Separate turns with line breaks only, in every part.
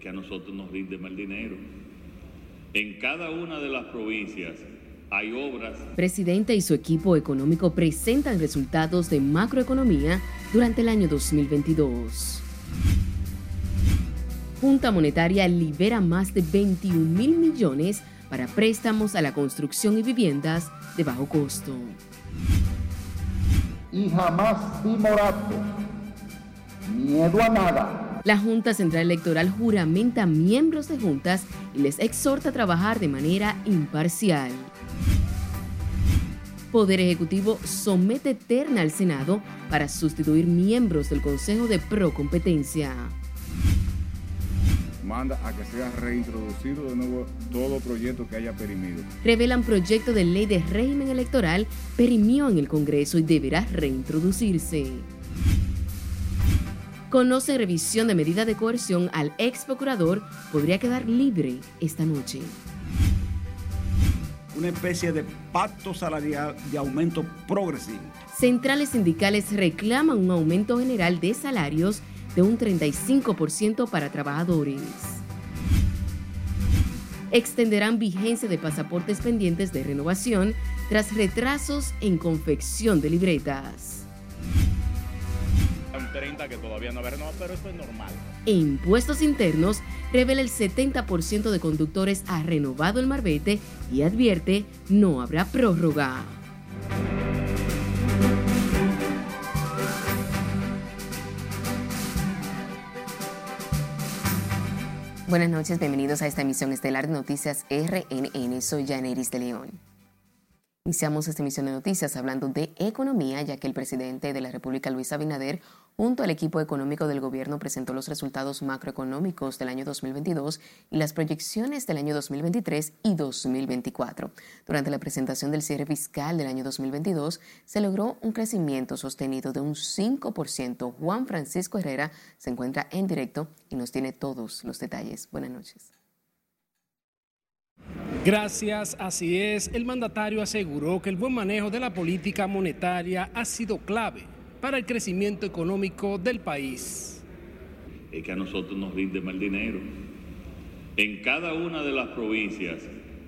Es que a nosotros nos rinde mal dinero. En cada una de las provincias hay obras.
Presidente y su equipo económico presentan resultados de macroeconomía durante el año 2022. Junta Monetaria libera más de 21 mil millones para préstamos a la construcción y viviendas de bajo costo.
Y jamás morato, miedo a nada.
La Junta Central Electoral juramenta miembros de juntas y les exhorta a trabajar de manera imparcial. Poder Ejecutivo somete terna al Senado para sustituir miembros del Consejo de Procompetencia.
Manda a que sea reintroducido de nuevo todo proyecto que haya perimido.
Revelan proyecto de ley de régimen electoral perimió en el Congreso y deberá reintroducirse. Conoce revisión de medida de coerción al ex procurador podría quedar libre esta noche
una especie de pacto salarial de aumento progresivo.
Centrales sindicales reclaman un aumento general de salarios de un 35% para trabajadores. Extenderán vigencia de pasaportes pendientes de renovación tras retrasos en confección de libretas.
30 que todavía no renovado, pero eso es normal.
En impuestos internos, revela el 70% de conductores ha renovado el marbete y advierte no habrá prórroga. Buenas noches, bienvenidos a esta emisión estelar de Noticias RNN. Soy Janeris de León. Iniciamos esta emisión de noticias hablando de economía, ya que el presidente de la República, Luis Abinader, junto al equipo económico del gobierno, presentó los resultados macroeconómicos del año 2022 y las proyecciones del año 2023 y 2024. Durante la presentación del cierre fiscal del año 2022, se logró un crecimiento sostenido de un 5%. Juan Francisco Herrera se encuentra en directo y nos tiene todos los detalles. Buenas noches.
Gracias, así es. El mandatario aseguró que el buen manejo de la política monetaria ha sido clave para el crecimiento económico del país.
Es que a nosotros nos rinde mal dinero. En cada una de las provincias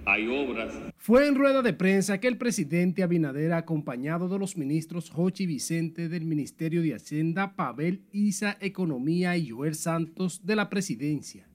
hay obras.
Fue en rueda de prensa que el presidente Abinader, acompañado de los ministros Jochi Vicente del Ministerio de Hacienda, Pavel Isa Economía y Joel Santos de la Presidencia,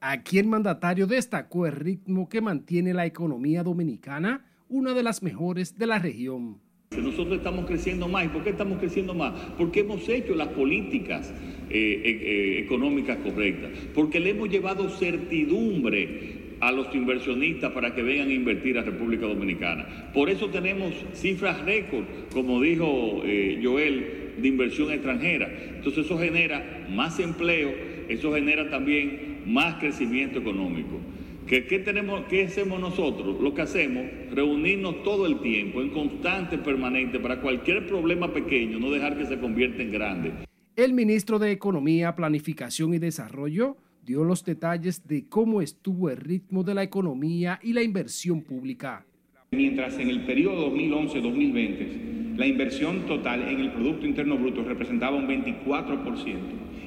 Aquí el mandatario destacó el ritmo que mantiene la economía dominicana, una de las mejores de la región.
Nosotros estamos creciendo más. ¿Y por qué estamos creciendo más? Porque hemos hecho las políticas eh, eh, eh, económicas correctas. Porque le hemos llevado certidumbre a los inversionistas para que vengan a invertir a República Dominicana. Por eso tenemos cifras récord, como dijo Joel, de inversión extranjera. Entonces eso genera más empleo, eso genera también más crecimiento económico. ¿Qué, tenemos, ¿Qué hacemos nosotros? Lo que hacemos, reunirnos todo el tiempo, en constante, permanente, para cualquier problema pequeño, no dejar que se convierta en grande.
El ministro de Economía, Planificación y Desarrollo dio los detalles de cómo estuvo el ritmo de la economía y la inversión pública.
Mientras en el periodo 2011-2020 la inversión total en el Producto Interno Bruto representaba un 24%,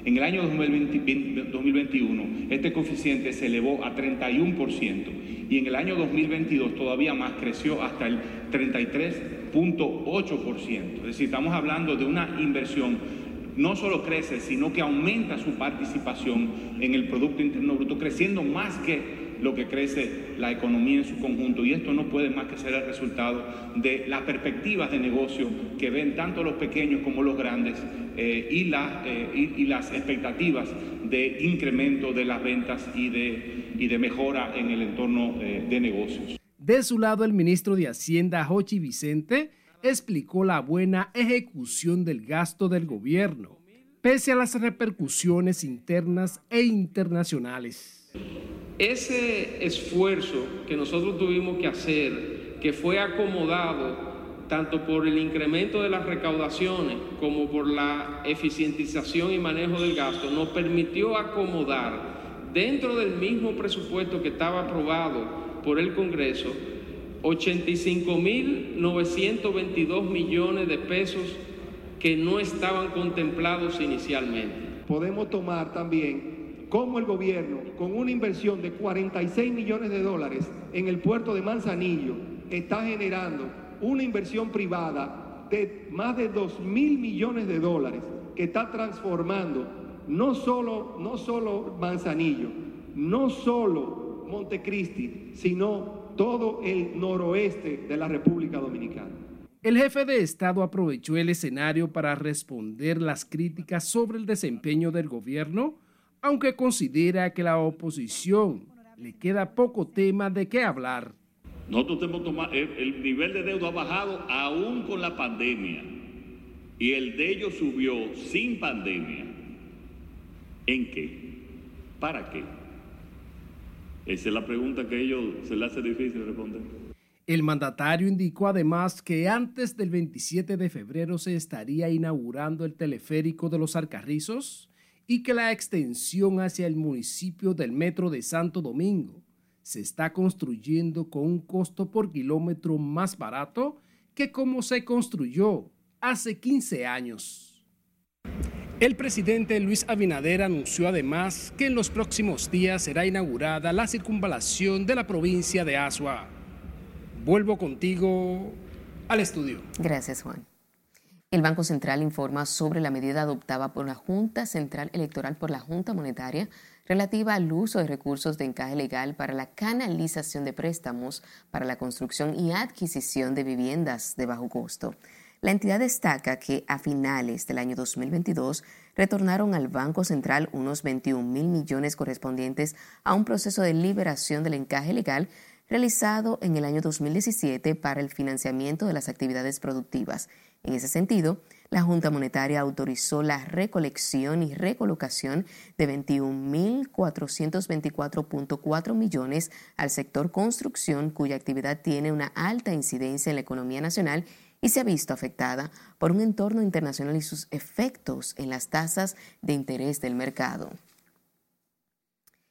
en el año 2021 este coeficiente se elevó a 31% y en el año 2022 todavía más creció hasta el 33.8%. Es decir, estamos hablando de una inversión no solo crece, sino que aumenta su participación en el Producto Interno Bruto, creciendo más que lo que crece la economía en su conjunto. Y esto no puede más que ser el resultado de las perspectivas de negocio que ven tanto los pequeños como los grandes eh, y, eh, y, las expectativas de incremento de las ventas y de, y de mejora en el entorno eh, de negocios.
De su lado, el ministro de Hacienda, Jochi Vicente, explicó la buena ejecución del gasto del gobierno, pese a las repercusiones internas e internacionales.
Ese esfuerzo que nosotros tuvimos que hacer, que fue acomodado tanto por el incremento de las recaudaciones como por la eficientización y manejo del gasto, nos permitió acomodar dentro del mismo presupuesto que estaba aprobado por el Congreso 85.922 millones de pesos que no estaban contemplados inicialmente.
Podemos tomar también cómo el gobierno, con una inversión de 46 millones de dólares en el puerto de Manzanillo, está generando una inversión privada de más de 2 mil millones de dólares que está transformando no solo, no solo Manzanillo, no solo Montecristi, sino todo el noroeste de la República Dominicana.
El jefe de Estado aprovechó el escenario para responder las críticas sobre el desempeño del gobierno, aunque considera que la oposición le queda poco tema de qué hablar.
Nosotros tenemos tomar, el, nivel de deuda ha bajado aún con la pandemia y el de ellos subió sin pandemia. ¿En qué? ¿Para qué? Esa es la pregunta que a ellos se les hace difícil responder.
El mandatario indicó además que antes del 27 de febrero se estaría inaugurando el teleférico de los Alcarrizos y que la extensión hacia el municipio del metro de Santo Domingo se está construyendo con un costo por kilómetro más barato que como se construyó hace 15 años. El presidente Luis Abinader anunció además que en los próximos días será inaugurada la circunvalación de la provincia de Asua. Vuelvo contigo al estudio.
Gracias, Juan. El Banco Central informa sobre la medida adoptada por la Junta Central Electoral por la Junta Monetaria relativa al uso de recursos de encaje legal para la canalización de préstamos para la construcción y adquisición de viviendas de bajo costo. La entidad destaca que a finales del año 2022 retornaron al Banco Central unos 21 mil millones correspondientes a un proceso de liberación del encaje legal realizado en el año 2017 para el financiamiento de las actividades productivas. En ese sentido, la Junta Monetaria autorizó la recolección y recolocación de 21.424.4 millones al sector construcción, cuya actividad tiene una alta incidencia en la economía nacional y se ha visto afectada por un entorno internacional y sus efectos en las tasas de interés del mercado.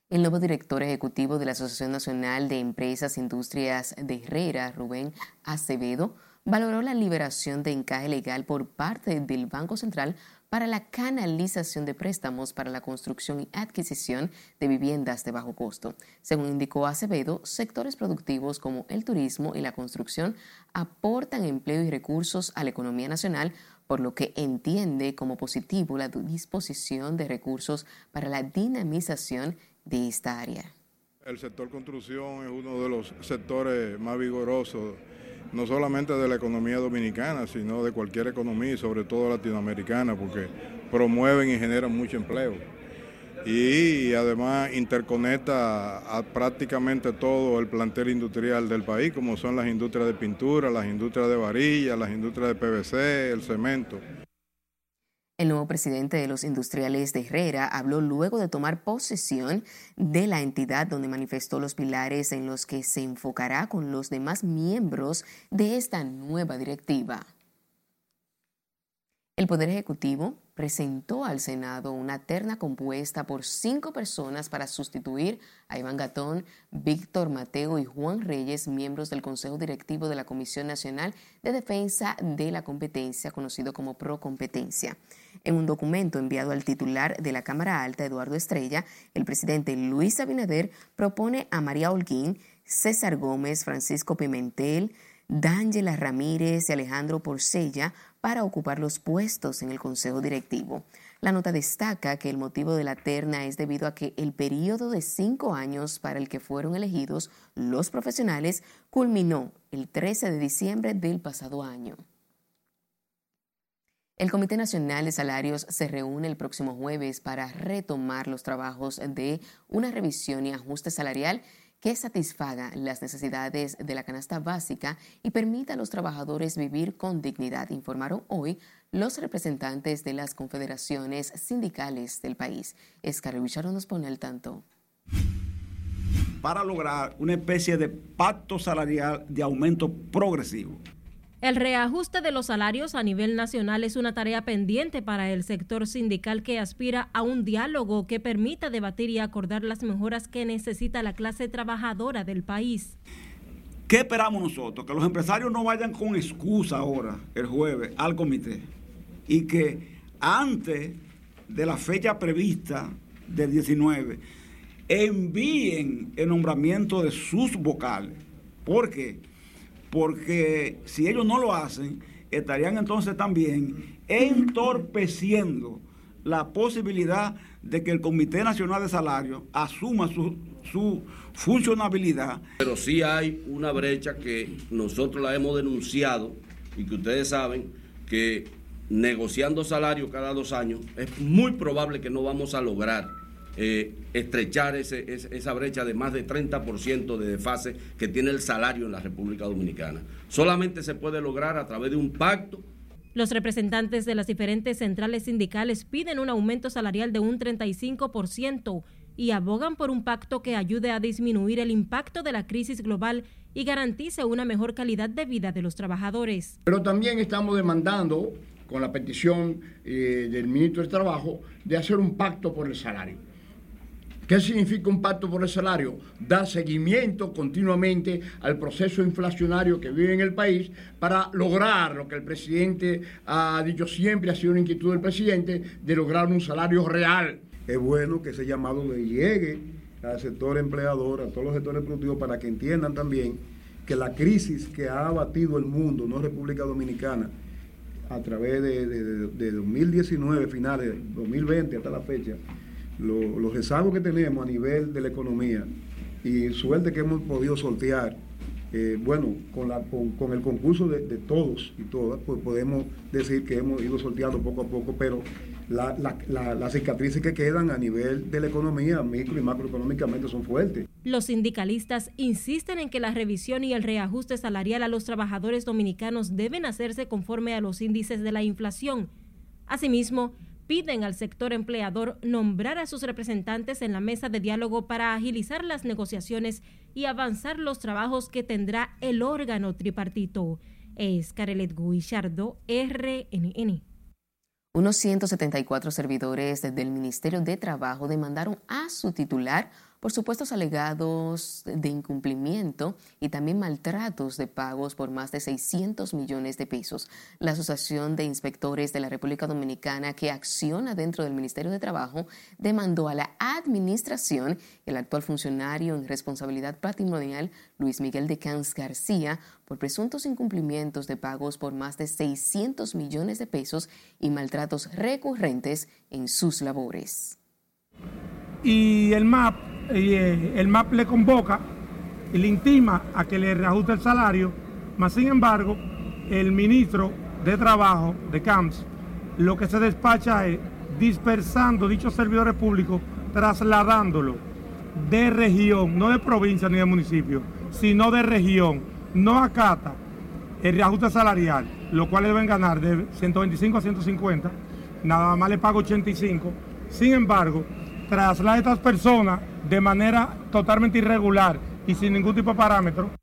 El nuevo director ejecutivo de la Asociación Nacional de Empresas e Industrias de Herrera, Rubén Acevedo, valoró la liberación de encaje legal por parte del Banco Central para la canalización de préstamos para la construcción y adquisición de viviendas de bajo costo. Según indicó Acevedo, sectores productivos como el turismo y la construcción aportan empleo y recursos a la economía nacional, por lo que entiende como positivo la disposición de recursos para la dinamización de esta área.
El sector construcción es uno de los sectores más vigorosos, no solamente de la economía dominicana, sino de cualquier economía y sobre todo latinoamericana, porque promueven y generan mucho empleo. Y además interconecta a prácticamente todo el plantel industrial del país, como son las industrias de pintura, las industrias de varilla, las industrias de PVC, el cemento.
El nuevo presidente de los industriales de Herrera habló luego de tomar posesión de la entidad donde manifestó los pilares en los que se enfocará con los demás miembros de esta nueva directiva. El Poder Ejecutivo presentó al Senado una terna compuesta por cinco personas para sustituir a Iván Gatón, Víctor Mateo y Juan Reyes, miembros del Consejo Directivo de la Comisión Nacional de Defensa de la Competencia, conocido como Procompetencia. En un documento enviado al titular de la Cámara Alta, Eduardo Estrella, el presidente Luis Abinader propone a María Holguín, César Gómez, Francisco Pimentel, D'Angela Ramírez y Alejandro Porcella para ocupar los puestos en el Consejo Directivo. La nota destaca que el motivo de la terna es debido a que el periodo de cinco años para el que fueron elegidos los profesionales culminó el 13 de diciembre del pasado año. El Comité Nacional de Salarios se reúne el próximo jueves para retomar los trabajos de una revisión y ajuste salarial que satisfaga las necesidades de la canasta básica y permita a los trabajadores vivir con dignidad, informaron hoy los representantes de las confederaciones sindicales del país. Escar Richard nos pone al tanto.
Para lograr una especie de pacto salarial de aumento progresivo
el reajuste de los salarios a nivel nacional es una tarea pendiente para el sector sindical que aspira a un diálogo que permita debatir y acordar las mejoras que necesita la clase trabajadora del país.
¿Qué esperamos nosotros? Que los empresarios no vayan con excusa ahora, el jueves, al comité. Y que antes de la fecha prevista del 19 envíen el nombramiento de sus vocales. ¿Por qué? Porque si ellos no lo hacen, estarían entonces también entorpeciendo la posibilidad de que el Comité Nacional de Salario asuma su, su funcionabilidad.
Pero sí hay una brecha que nosotros la hemos denunciado y que ustedes saben que negociando salario cada dos años es muy probable que no vamos a lograr eh, estrechar esa brecha de más de 30% de desfase que tiene el salario en la República Dominicana. Solamente se puede lograr a través de un pacto
los representantes de las diferentes centrales sindicales piden un aumento salarial de un 35% y abogan por un pacto que ayude a disminuir el impacto de la crisis global y garantice una mejor calidad de vida de los trabajadores.
Pero también estamos demandando, con la petición eh, del ministro del Trabajo, de hacer un pacto por el salario ¿Qué significa un pacto por el salario? Dar seguimiento continuamente al proceso inflacionario que vive en el país para lograr lo que el presidente ha dicho siempre, ha sido una inquietud del presidente, de lograr un salario real.
Es bueno que ese llamado le llegue al sector empleador, a todos los sectores productivos, para que entiendan también que la crisis que ha abatido el mundo, no República Dominicana, a través de, de 2019, finales, 2020 hasta la fecha, los rezagos que tenemos a nivel de la economía y suerte que hemos podido sortear, eh, bueno, con, la, con, el concurso de, todos y todas, pues podemos decir que hemos ido sorteando poco a poco, pero las cicatrices que quedan a nivel de la economía, micro y macroeconómicamente, son fuertes.
Los sindicalistas insisten en que la revisión y el reajuste salarial a los trabajadores dominicanos deben hacerse conforme a los índices de la inflación. Asimismo, piden al sector empleador nombrar a sus representantes en la mesa de diálogo para agilizar las negociaciones y avanzar los trabajos que tendrá el órgano tripartito. Es Carelet Guillardo, RNN.
Unos 174 servidores del Ministerio de Trabajo demandaron a su titular por supuestos alegados de incumplimiento y también maltratos de pagos por más de 600 millones de pesos. La Asociación de Inspectores de la República Dominicana, que acciona dentro del Ministerio de Trabajo, demandó a la Administración al actual funcionario en responsabilidad patrimonial, Luis Miguel de Cans García, por presuntos incumplimientos de pagos por más de 600 millones de pesos y maltratos recurrentes en sus labores.
Y el MAP eh, el MAP le convoca y le intima a que le reajuste el salario, mas sin embargo, el ministro de Trabajo de CAMS lo que se despacha es dispersando dichos servidores públicos, trasladándolo de región, no de provincia ni de municipio, sino de región, no acata el reajuste salarial, lo cual deben ganar de 125 a 150, nada más le pago 85. Sin embargo, traslada a estas personas de manera totalmente irregular y sin ningún tipo de parámetro.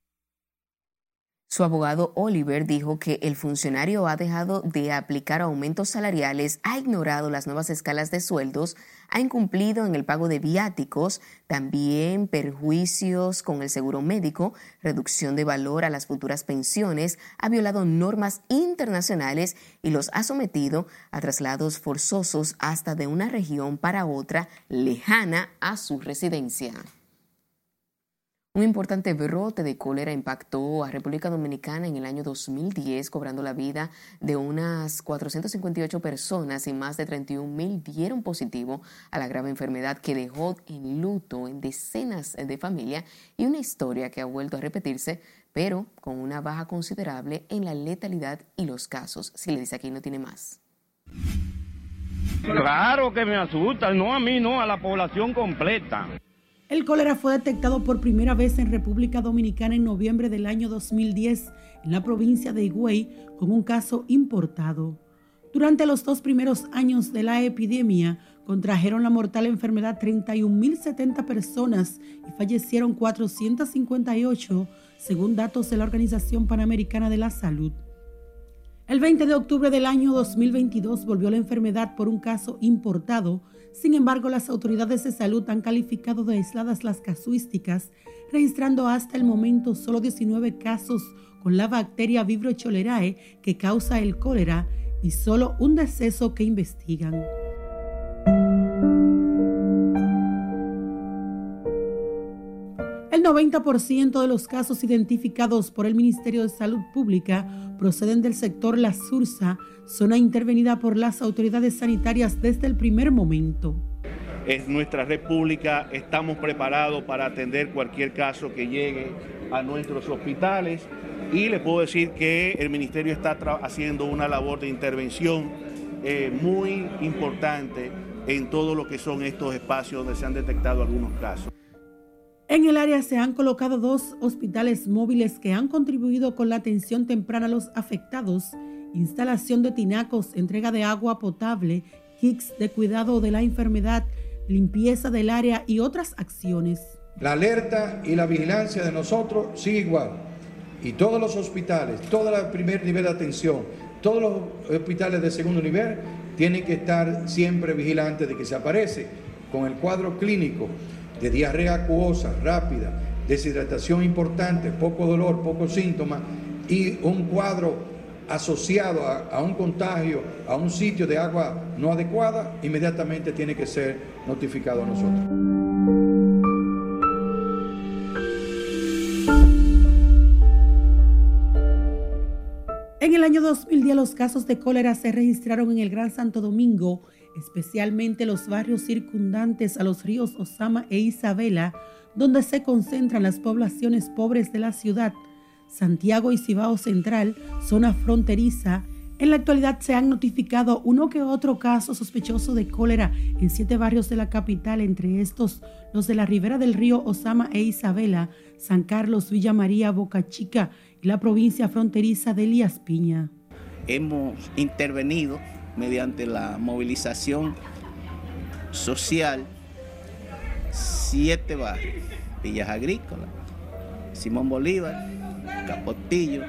Su abogado Oliver dijo que el funcionario ha dejado de aplicar aumentos salariales, ha ignorado las nuevas escalas de sueldos, ha incumplido en el pago de viáticos, también perjuicios con el seguro médico, reducción de valor a las futuras pensiones, ha violado normas internacionales y los ha sometido a traslados forzosos hasta de una región para otra lejana a su residencia. Un importante brote de cólera impactó a República Dominicana en el año 2010, cobrando la vida de unas 458 personas y más de 31 mil dieron positivo a la grave enfermedad que dejó en luto en decenas de familias y una historia que ha vuelto a repetirse, pero con una baja considerable en la letalidad y los casos. Si le dice aquí no tiene más.
Claro que me asusta, no a mí, no a la población completa.
El cólera fue detectado por primera vez en República Dominicana en noviembre del año 2010 en la provincia de Higüey con un caso importado. Durante los dos primeros años de la epidemia, contrajeron la mortal enfermedad 31.070 personas y fallecieron 458, según datos de la Organización Panamericana de la Salud. El 20 de octubre del año 2022 volvió la enfermedad por un caso importado sin embargo, las autoridades de salud han calificado de aisladas las casuísticas, registrando hasta el momento solo 19 casos con la bacteria Vibro cholerae que causa el cólera y solo un deceso que investigan. El 90% de los casos identificados por el Ministerio de Salud Pública proceden del sector La Sursa, zona intervenida por las autoridades sanitarias desde el primer momento.
Es nuestra república, estamos preparados para atender cualquier caso que llegue a nuestros hospitales y le puedo decir que el ministerio está haciendo una labor de intervención eh, muy importante en todo lo que son estos espacios donde se han detectado algunos casos.
En el área se han colocado dos hospitales móviles que han contribuido con la atención temprana a los afectados, instalación de tinacos, entrega de agua potable, kits de cuidado de la enfermedad, limpieza del área y otras acciones.
La alerta y la vigilancia de nosotros sigue igual. Y todos los hospitales, todo el primer nivel de atención, todos los hospitales de segundo nivel tienen que estar siempre vigilantes de que se aparece con el cuadro clínico de diarrea acuosa rápida, deshidratación importante, poco dolor, pocos síntomas y un cuadro asociado a, un contagio, a un sitio de agua no adecuada, inmediatamente tiene que ser notificado a nosotros.
En el año 2010 los casos de cólera se registraron en el Gran Santo Domingo, especialmente los barrios circundantes a los ríos Osama e Isabela, donde se concentran las poblaciones pobres de la ciudad. Santiago y Cibao Central, zona fronteriza, en la actualidad se han notificado uno que otro caso sospechoso de cólera en siete barrios de la capital, entre estos los de la ribera del río Osama e Isabela, San Carlos, Villa María, Boca Chica y la provincia fronteriza de Elías Piña.
Hemos intervenido mediante la movilización social siete barrios, Villas Agrícolas, Simón Bolívar, Capotillo,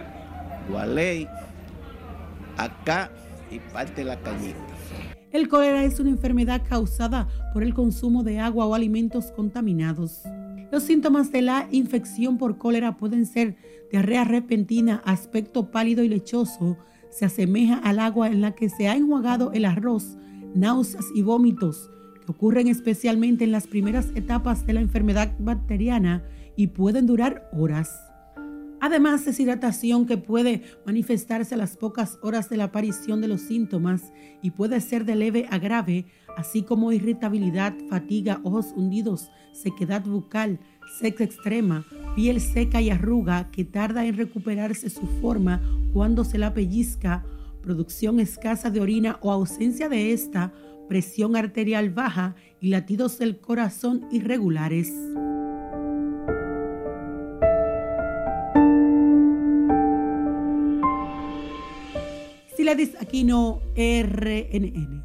Gualey, acá y parte la cañita.
El cólera es una enfermedad causada por el consumo de agua o alimentos contaminados. Los síntomas de la infección por cólera pueden ser diarrea repentina, aspecto pálido y lechoso, se asemeja al agua en la que se ha enjuagado el arroz, náuseas y vómitos, que ocurren especialmente en las primeras etapas de la enfermedad bacteriana y pueden durar horas. Además, deshidratación que puede manifestarse a las pocas horas de la aparición de los síntomas y puede ser de leve a grave, así como irritabilidad, fatiga, ojos hundidos, sequedad bucal, seca extrema, piel seca y arruga que tarda en recuperarse su forma cuando se la pellizca, producción escasa de orina o ausencia de esta, presión arterial baja y latidos del corazón irregulares. Aquí no RNN.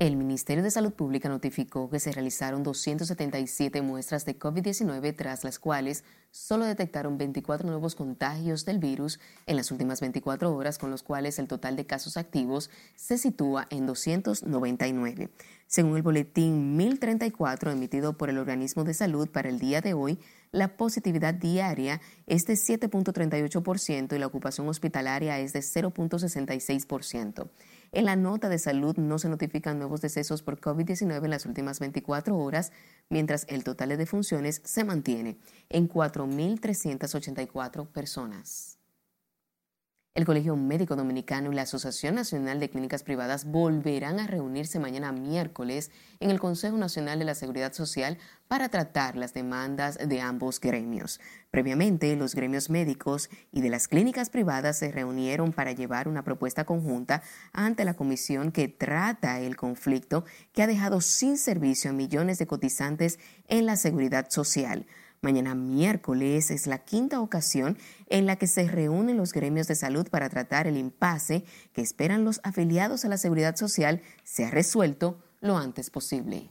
El Ministerio de Salud Pública notificó que se realizaron 277 muestras de COVID-19, tras las cuales solo detectaron 24 nuevos contagios del virus en las últimas 24 horas, con los cuales el total de casos activos se sitúa en 299. Según el boletín 1034 emitido por el Organismo de Salud para el día de hoy, la positividad diaria es de 7.38% y la ocupación hospitalaria es de 0.66%. En la nota de salud no se notifican nuevos decesos por COVID-19 en las últimas 24 horas, mientras el total de defunciones se mantiene en 4.384 personas. El Colegio Médico Dominicano y la Asociación Nacional de Clínicas Privadas volverán a reunirse mañana miércoles en el Consejo Nacional de la Seguridad Social para tratar las demandas de ambos gremios. Previamente, los gremios médicos y de las clínicas privadas se reunieron para llevar una propuesta conjunta ante la comisión que trata el conflicto que ha dejado sin servicio a millones de cotizantes en la seguridad social. Mañana miércoles es la quinta ocasión en la que se reúnen los gremios de salud para tratar el impasse que esperan los afiliados a la seguridad social sea resuelto lo antes posible.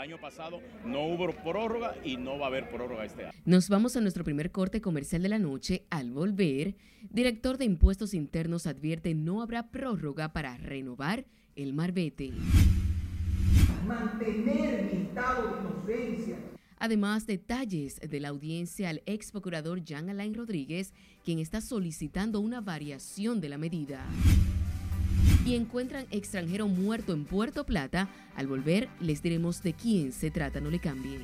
año pasado no hubo prórroga y no va a haber prórroga este año.
Nos vamos a nuestro primer corte comercial de la noche. Al volver, director de Impuestos Internos advierte no habrá prórroga para renovar el Marbete.
Mantener mi estado de inocencia.
Además, detalles de la audiencia al ex procurador Jean Alain Rodríguez, quien está solicitando una variación de la medida. Y encuentran extranjero muerto en Puerto Plata. Al volver, les diremos de quién se trata, no le cambie.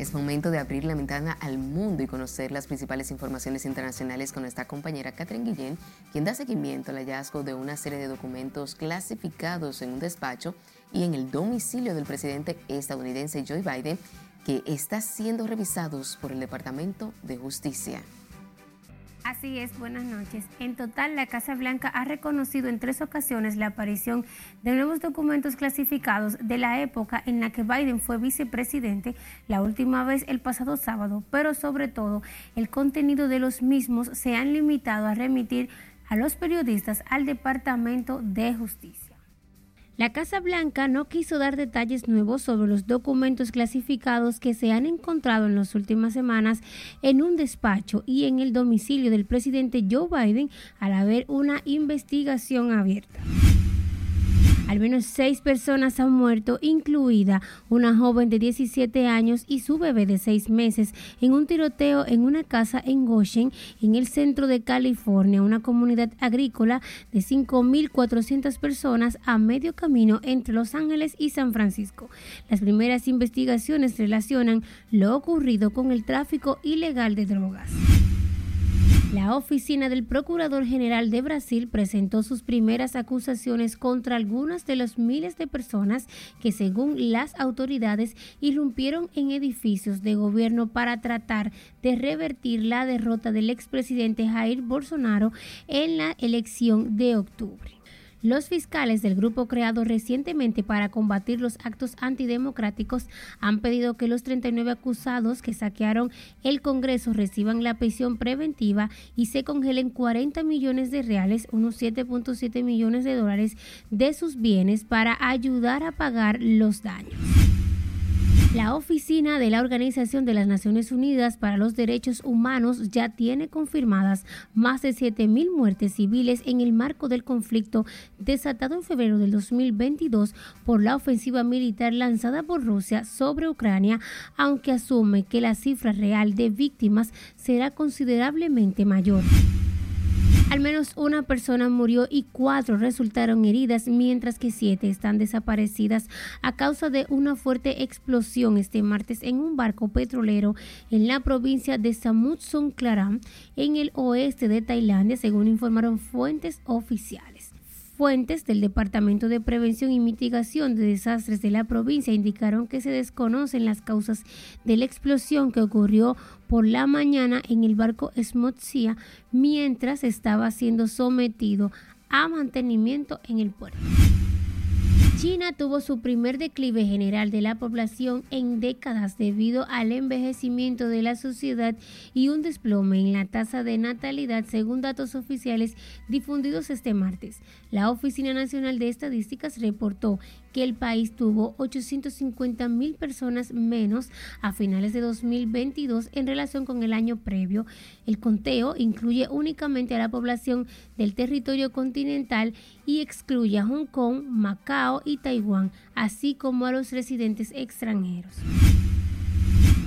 Es momento de abrir la ventana al mundo y conocer las principales informaciones internacionales con nuestra compañera Catherine Guillén, quien da seguimiento al hallazgo de una serie de documentos clasificados en un despacho y en el domicilio del presidente estadounidense Joe Biden, que está siendo revisados por el Departamento de Justicia.
Así es, buenas noches. En total, la Casa Blanca ha reconocido en tres ocasiones la aparición de nuevos documentos clasificados de la época en la que Biden fue vicepresidente, la última vez el pasado sábado, pero sobre todo el contenido de los mismos se han limitado a remitir a los periodistas al Departamento de Justicia. La Casa Blanca no quiso dar detalles nuevos sobre los documentos clasificados que se han encontrado en las últimas semanas en un despacho y en el domicilio del presidente Joe Biden al haber una investigación abierta. Al menos seis personas han muerto, incluida una joven de 17 años y su bebé de seis meses, en un tiroteo en una casa en Goshen, en el centro de California, una comunidad agrícola de 5.400 personas a medio camino entre Los Ángeles y San Francisco. Las primeras investigaciones relacionan lo ocurrido con el tráfico ilegal de drogas. La oficina del Procurador General de Brasil presentó sus primeras acusaciones contra algunas de los miles de personas que, según las autoridades, irrumpieron en edificios de gobierno para tratar de revertir la derrota del expresidente Jair Bolsonaro en la elección de octubre. Los fiscales del grupo creado recientemente para combatir los actos antidemocráticos han pedido que los 39 acusados que saquearon el Congreso reciban la prisión preventiva y se congelen 40 millones de reales, unos 7.7 millones de dólares de sus bienes para ayudar a pagar los daños. La oficina de la Organización de las Naciones Unidas para los Derechos Humanos ya tiene confirmadas más de 7.000 muertes civiles en el marco del conflicto desatado en febrero del 2022 por la ofensiva militar lanzada por Rusia sobre Ucrania, aunque asume que la cifra real de víctimas será considerablemente mayor. Al menos una persona murió y cuatro resultaron heridas, mientras que siete están desaparecidas a causa de una fuerte explosión este martes en un barco petrolero en la provincia de Samut Songkhla, en el oeste de Tailandia, según informaron fuentes oficiales. Fuentes del Departamento de Prevención y Mitigación de Desastres de la provincia indicaron que se desconocen las causas de la explosión que ocurrió por la mañana en el barco Smotsia mientras estaba siendo sometido a mantenimiento en el puerto. China tuvo su primer declive general de la población en décadas debido al envejecimiento de la sociedad y un desplome en la tasa de natalidad según datos oficiales difundidos este martes. La Oficina Nacional de Estadísticas reportó que el país tuvo 850 mil personas menos a finales de 2022 en relación con el año previo. El conteo incluye únicamente a la población del territorio continental y excluye a Hong Kong, Macao y Taiwán, así como a los residentes extranjeros.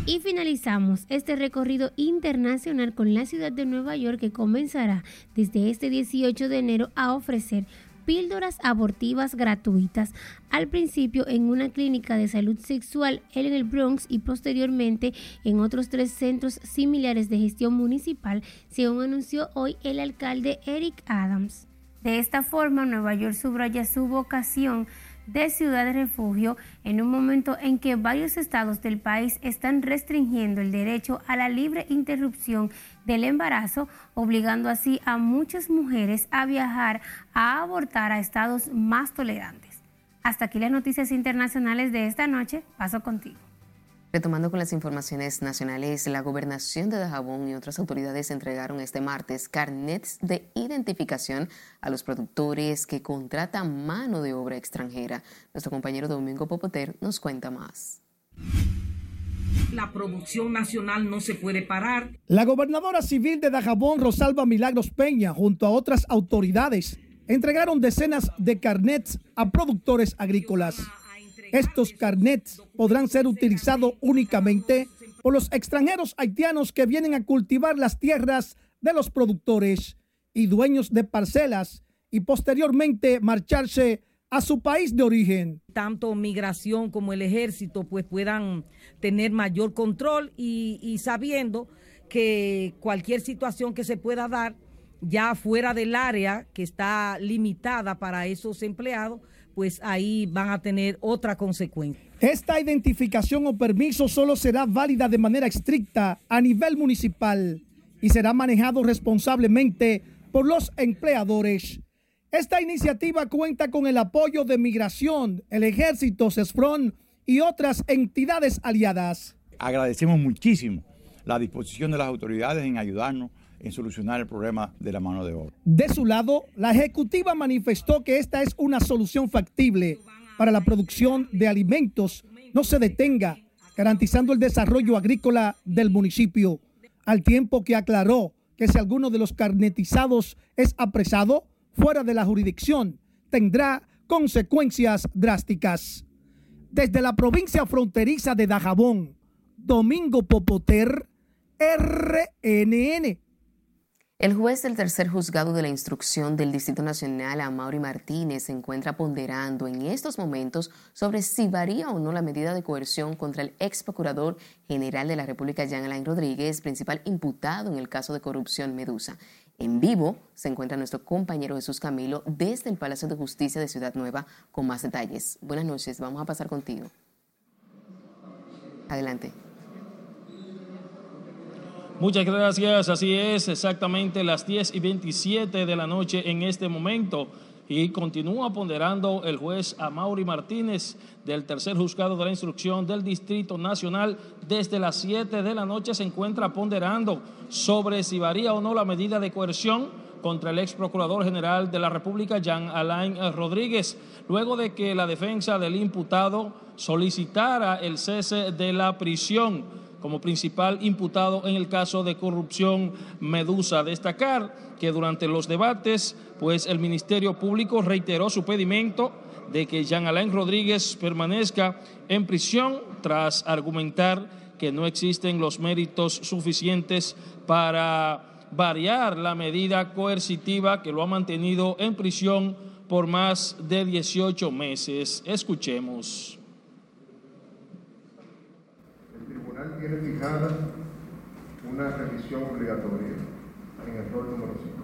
Y finalizamos este recorrido internacional con la ciudad de Nueva York que comenzará desde este 18 de enero a ofrecer píldoras abortivas gratuitas, al principio en una clínica de salud sexual en el Bronx y posteriormente en otros tres centros similares de gestión municipal, según anunció hoy el alcalde Eric Adams. De esta forma, Nueva York subraya su vocación de ciudad de refugio en un momento en que varios estados del país están restringiendo el derecho a la libre interrupción del embarazo, obligando así a muchas mujeres a viajar a abortar a estados más tolerantes. Hasta aquí las noticias internacionales de esta noche. Paso contigo.
Retomando con las informaciones nacionales, la gobernación de Dajabón y otras autoridades entregaron este martes carnets de identificación a los productores que contratan mano de obra extranjera. Nuestro compañero Domingo Popoter nos cuenta más.
La producción nacional no se puede parar.
La gobernadora civil de Dajabón, Rosalba Milagros Peña, junto a otras autoridades, entregaron decenas de carnets a productores agrícolas. Estos carnets podrán ser utilizados únicamente por los extranjeros haitianos que vienen a cultivar las tierras de los productores y dueños de parcelas y posteriormente marcharse a su país de origen.
Tanto migración como el ejército pues puedan tener mayor control y, y sabiendo que cualquier situación que se pueda dar ya fuera del área que está limitada para esos empleados, pues ahí van a tener otra consecuencia.
Esta identificación o permiso solo será válida de manera estricta a nivel municipal y será manejado responsablemente por los empleadores. Esta iniciativa cuenta con el apoyo de Migración, el Ejército, CESFRON y otras entidades aliadas.
Agradecemos muchísimo la disposición de las autoridades en ayudarnos en solucionar el problema de la mano de obra.
De su lado, la ejecutiva manifestó que esta es una solución factible para la producción de alimentos. No se detenga, garantizando el desarrollo agrícola del municipio, al tiempo que aclaró que si alguno de los carnetizados es apresado fuera de la jurisdicción, tendrá consecuencias drásticas. Desde la provincia fronteriza de Dajabón, Domingo Popoter, RNN.
El juez del tercer juzgado de la instrucción del Distrito Nacional, Amaury Martínez, se encuentra ponderando en estos momentos sobre si varía o no la medida de coerción contra el ex procurador general de la República, Jean Alain Rodríguez, principal imputado en el caso de corrupción Medusa. En vivo se encuentra nuestro compañero Jesús Camilo desde el Palacio de Justicia de Ciudad Nueva con más detalles. Buenas noches, vamos a pasar contigo. Adelante.
Muchas gracias, así es, exactamente las 10 y 27 de la noche en este momento. Y continúa ponderando el juez Amaury Martínez del tercer juzgado de la instrucción del Distrito Nacional. Desde las 7 de la noche se encuentra ponderando sobre si varía o no la medida de coerción contra el ex procurador general de la República, Jean Alain Rodríguez, luego de que la defensa del imputado solicitara el cese de la prisión como principal imputado en el caso de corrupción Medusa. Destacar que durante los debates, pues el Ministerio Público reiteró su pedimento de que Jean Alain Rodríguez permanezca en prisión tras argumentar que no existen los méritos suficientes para variar la medida coercitiva que lo ha mantenido en prisión por más de 18 meses. Escuchemos.
Tiene fijada una revisión obligatoria en el rol número 5.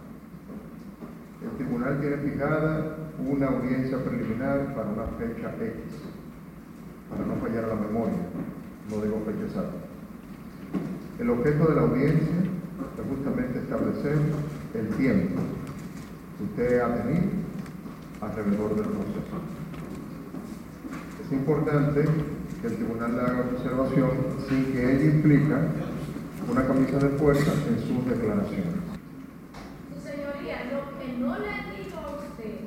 El tribunal tiene fijada una audiencia preliminar para una fecha X, para no fallar a la memoria, no digo fecha exacta. El objeto de la audiencia es justamente establecer el tiempo que usted ha tenido alrededor del proceso. Es importante que el tribunal le haga observación sin que ello implica una camisa de fuerza en sus declaraciones.
Su señoría, lo que no le digo a usted,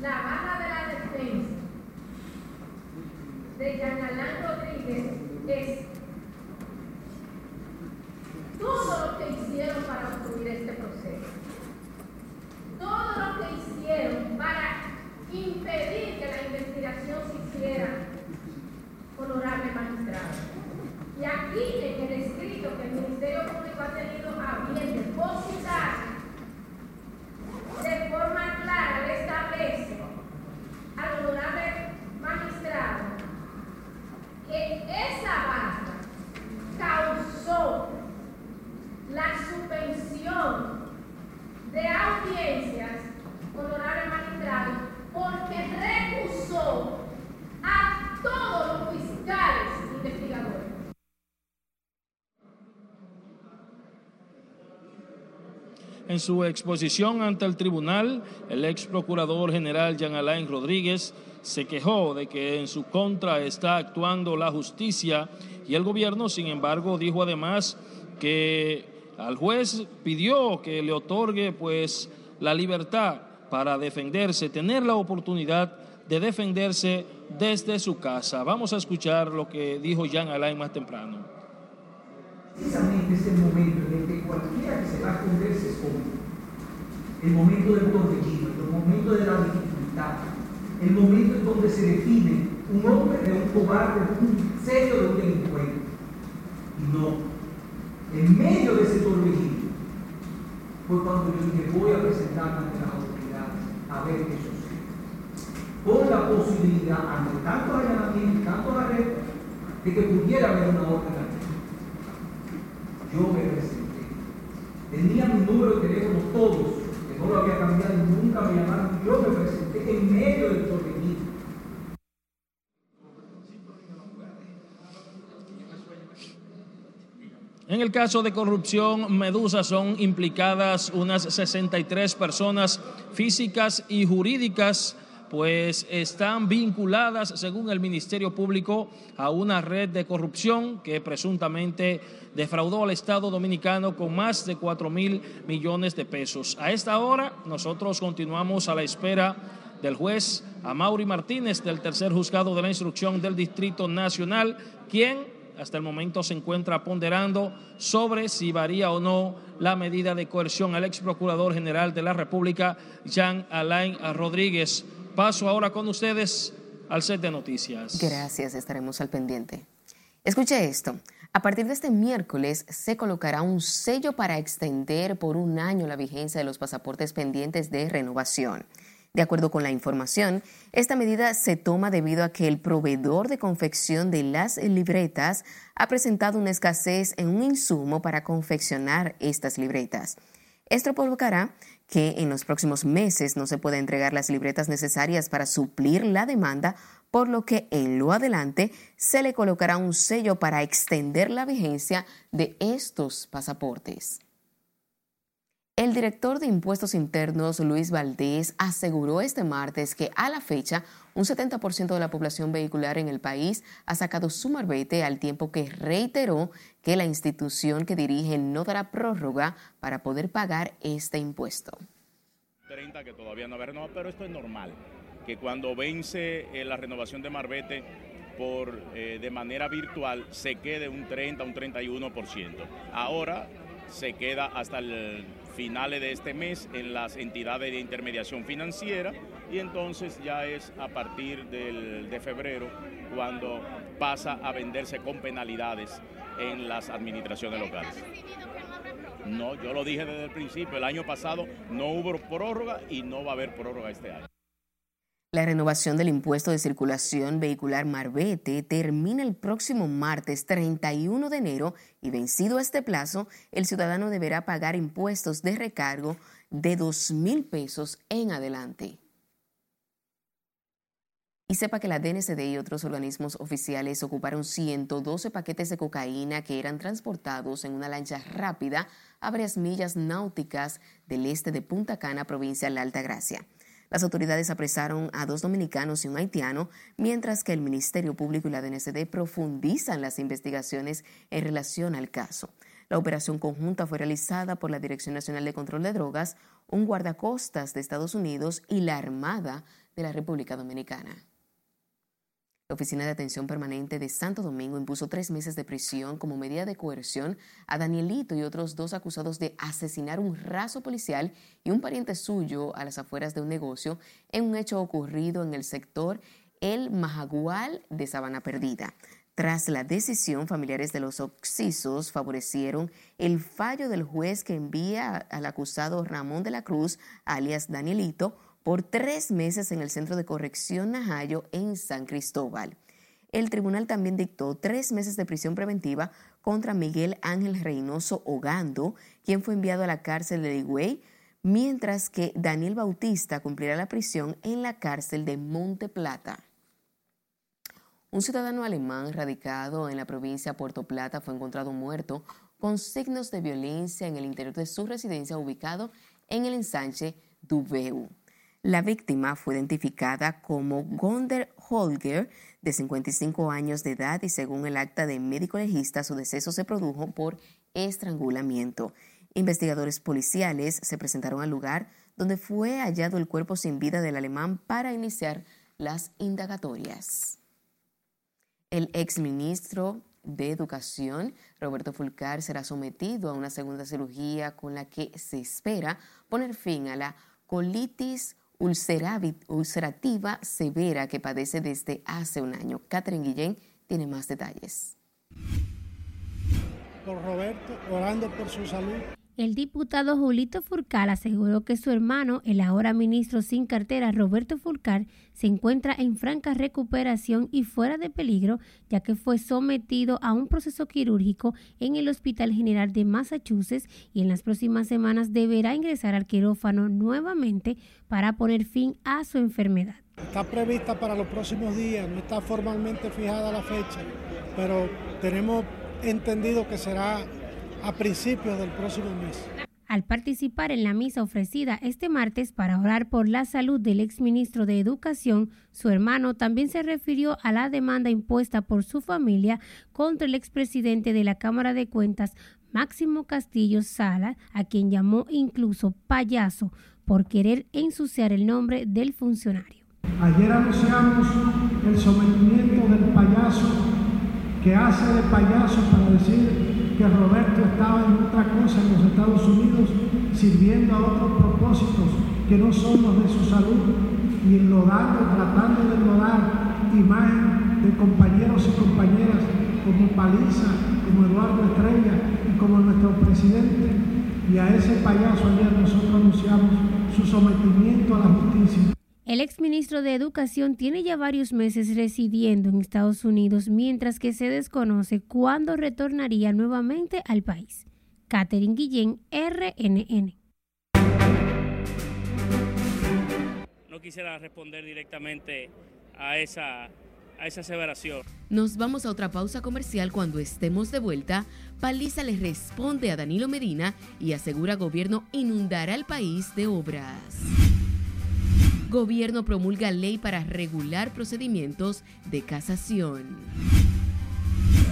la baja de la defensa de Jean Alain Rodríguez es todo lo que hicieron para obstruir este proceso, todo lo que hicieron para impedir que la investigación se hiciera honorable magistrado. Y aquí en el escrito que el Ministerio Público ha tenido a bien depositar, de forma clara le establece al honorable magistrado que esa baja causó la suspensión de audiencias, honorable magistrado, porque recusó a todos los fiscales investigadores.
En su exposición ante el tribunal, el ex procurador general Jean Alain Rodríguez se quejó de que en su contra está actuando la justicia y el gobierno, sin embargo, dijo además que al juez pidió que le otorgue pues la libertad para defenderse, tener la oportunidad de defenderse desde su casa. Vamos a escuchar lo que dijo Jean Alain más temprano.
Precisamente es el momento en el que cualquiera que se va a esconder se esconde. El momento del torbellino, el momento de la dificultad, el momento en donde se define un hombre de un cobarde, un serio de un delincuente. Y no, en medio de ese torbellino fue cuando yo dije, voy a presentarme ante las autoridades a ver qué sucede. Con la posibilidad, ante tantos allanamientos, tantos arrestos, de que pudiera haber una orden Yo me presenté. Tenía mi número de teléfono todos, que no lo había cambiado y nunca me llamaron. Yo me presenté en medio del torbellino.
En el caso de corrupción, Medusa son implicadas unas 63 personas físicas y jurídicas, pues están vinculadas, según el Ministerio Público, a una red de corrupción que presuntamente defraudó al Estado dominicano con más de 4 mil millones de pesos. A esta hora, nosotros continuamos a la espera del juez Amaury Martínez del tercer juzgado de la instrucción del Distrito Nacional, quien hasta el momento se encuentra ponderando sobre si varía o no la medida de coerción al ex procurador general de la República, Jean Alain Rodríguez. Paso ahora con ustedes al set de noticias.
Gracias, estaremos al pendiente. Escuche esto. A partir de este miércoles se colocará un sello para extender por un año la vigencia de los pasaportes pendientes de renovación. De acuerdo con la información, esta medida se toma debido a que el proveedor de confección de las libretas ha presentado una escasez en un insumo para confeccionar estas libretas. Esto provocará que en los próximos meses no se pueda entregar las libretas necesarias para suplir la demanda, por lo que en lo adelante se le colocará un sello para extender la vigencia de estos pasaportes. El director de Impuestos Internos, Luis Valdés, aseguró este martes que a la fecha un 70% de la población vehicular en el país ha sacado su marbete al tiempo que reiteró que la institución que dirige no dará prórroga para poder pagar este impuesto.
30 que todavía no haber pero esto es normal, que cuando vence eh, la renovación de marbete por, eh, de manera virtual se quede un 30, un 31%. Ahora se queda hasta el finales de este mes en las entidades de intermediación financiera y entonces ya es a partir de febrero cuando pasa a venderse con penalidades en las administraciones locales. No, yo lo dije desde el principio, el año pasado no hubo prórroga y no va a haber prórroga este año.
La renovación del impuesto de circulación vehicular Marbete termina el próximo martes 31 de enero y vencido este plazo, el ciudadano deberá pagar impuestos de recargo de 2 mil pesos en adelante. Y sepa que la DNCD y otros organismos oficiales ocuparon 112 paquetes de cocaína que eran transportados en una lancha rápida a varias millas náuticas del este de Punta Cana, provincia de la Alta Gracia. Las autoridades apresaron a dos dominicanos y un haitiano, mientras que el Ministerio Público y la DNCD profundizan las investigaciones en relación al caso. La operación conjunta fue realizada por la Dirección Nacional de Control de Drogas, un guardacostas de Estados Unidos y la Armada de la República Dominicana. La Oficina de Atención Permanente de Santo Domingo impuso tres meses de prisión como medida de coerción a Danielito y otros dos acusados de asesinar un raso policial y un pariente suyo a las afueras de un negocio en un hecho ocurrido en el sector El Majagual de Sabana Perdida. Tras la decisión, familiares de los oxisos favorecieron el fallo del juez que envía al acusado Ramón de la Cruz, alias Danielito, por tres meses en el Centro de Corrección Najayo en San Cristóbal. El tribunal también dictó tres meses de prisión preventiva contra Miguel Ángel Reynoso Ogando, quien fue enviado a la cárcel de Higüey, mientras que Daniel Bautista cumplirá la prisión en la cárcel de Monte Plata. Un ciudadano alemán radicado en la provincia de Puerto Plata fue encontrado muerto con signos de violencia en el interior de su residencia ubicado en el ensanche Dubeu. La víctima fue identificada como Gonder Holger, de 55 años de edad, y según el acta de médico legista, su deceso se produjo por estrangulamiento. Investigadores policiales se presentaron al lugar donde fue hallado el cuerpo sin vida del alemán para iniciar las indagatorias. El exministro de Educación, Roberto Fulcar, será sometido a una segunda cirugía con la que se espera poner fin a la colitis ulcerativa severa que padece desde hace un año. Catherine Guillén tiene más detalles.
Por Roberto, orando por su salud.
El diputado Julito Furcal aseguró que su hermano, el ahora ministro sin cartera Roberto Furcal, se encuentra en franca recuperación y fuera de peligro, ya que fue sometido a un proceso quirúrgico en el Hospital General de Massachusetts y en las próximas semanas deberá ingresar al quirófano nuevamente para poner fin a su enfermedad.
Está prevista para los próximos días, no está formalmente fijada la fecha, pero tenemos entendido que será a principios del próximo mes.
Al participar en la misa ofrecida este martes para orar por la salud del exministro de Educación, su hermano también se refirió a la demanda impuesta por su familia contra el expresidente de la Cámara de Cuentas, Máximo Castillo Sala, a quien llamó incluso payaso por querer ensuciar el nombre del funcionario.
Ayer anunciamos el sometimiento del payaso que hace de payaso para decir que Roberto estaba en otra cosa en los Estados Unidos, sirviendo a otros propósitos que no son los de su salud, y enlodando, tratando de enlodar imagen de compañeros y compañeras como Paliza, como Eduardo Estrella y como nuestro presidente. Y a ese payaso ayer nosotros anunciamos su sometimiento a la justicia.
El exministro de Educación tiene ya varios meses residiendo en Estados Unidos, mientras que se desconoce cuándo retornaría nuevamente al país. Catherine Guillén, RNN.
No quisiera responder directamente a esa, a esa aseveración.
Nos vamos a otra pausa comercial cuando estemos de vuelta. Paliza le responde a Danilo Medina y asegura gobierno inundará el país de obras. Gobierno promulga ley para regular procedimientos de casación.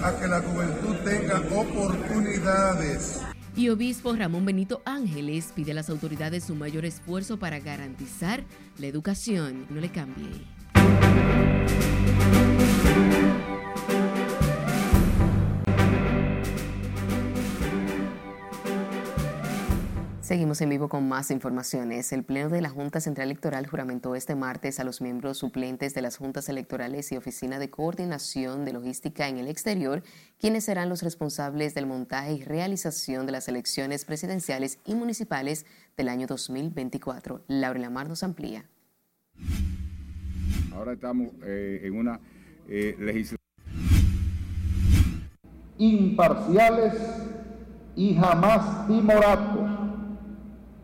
A que la juventud tenga oportunidades.
Y obispo Ramón Benito Ángeles pide a las autoridades su mayor esfuerzo para garantizar la educación. No le cambie. Seguimos en vivo con más informaciones. El Pleno de la Junta Central Electoral juramentó este martes a los miembros suplentes de las juntas electorales y Oficina de Coordinación de Logística en el Exterior, quienes serán los responsables del montaje y realización de las elecciones presidenciales y municipales del año 2024. Laura Lamar nos amplía.
Ahora estamos eh, en una eh, legislación.
Imparciales y jamás timoratos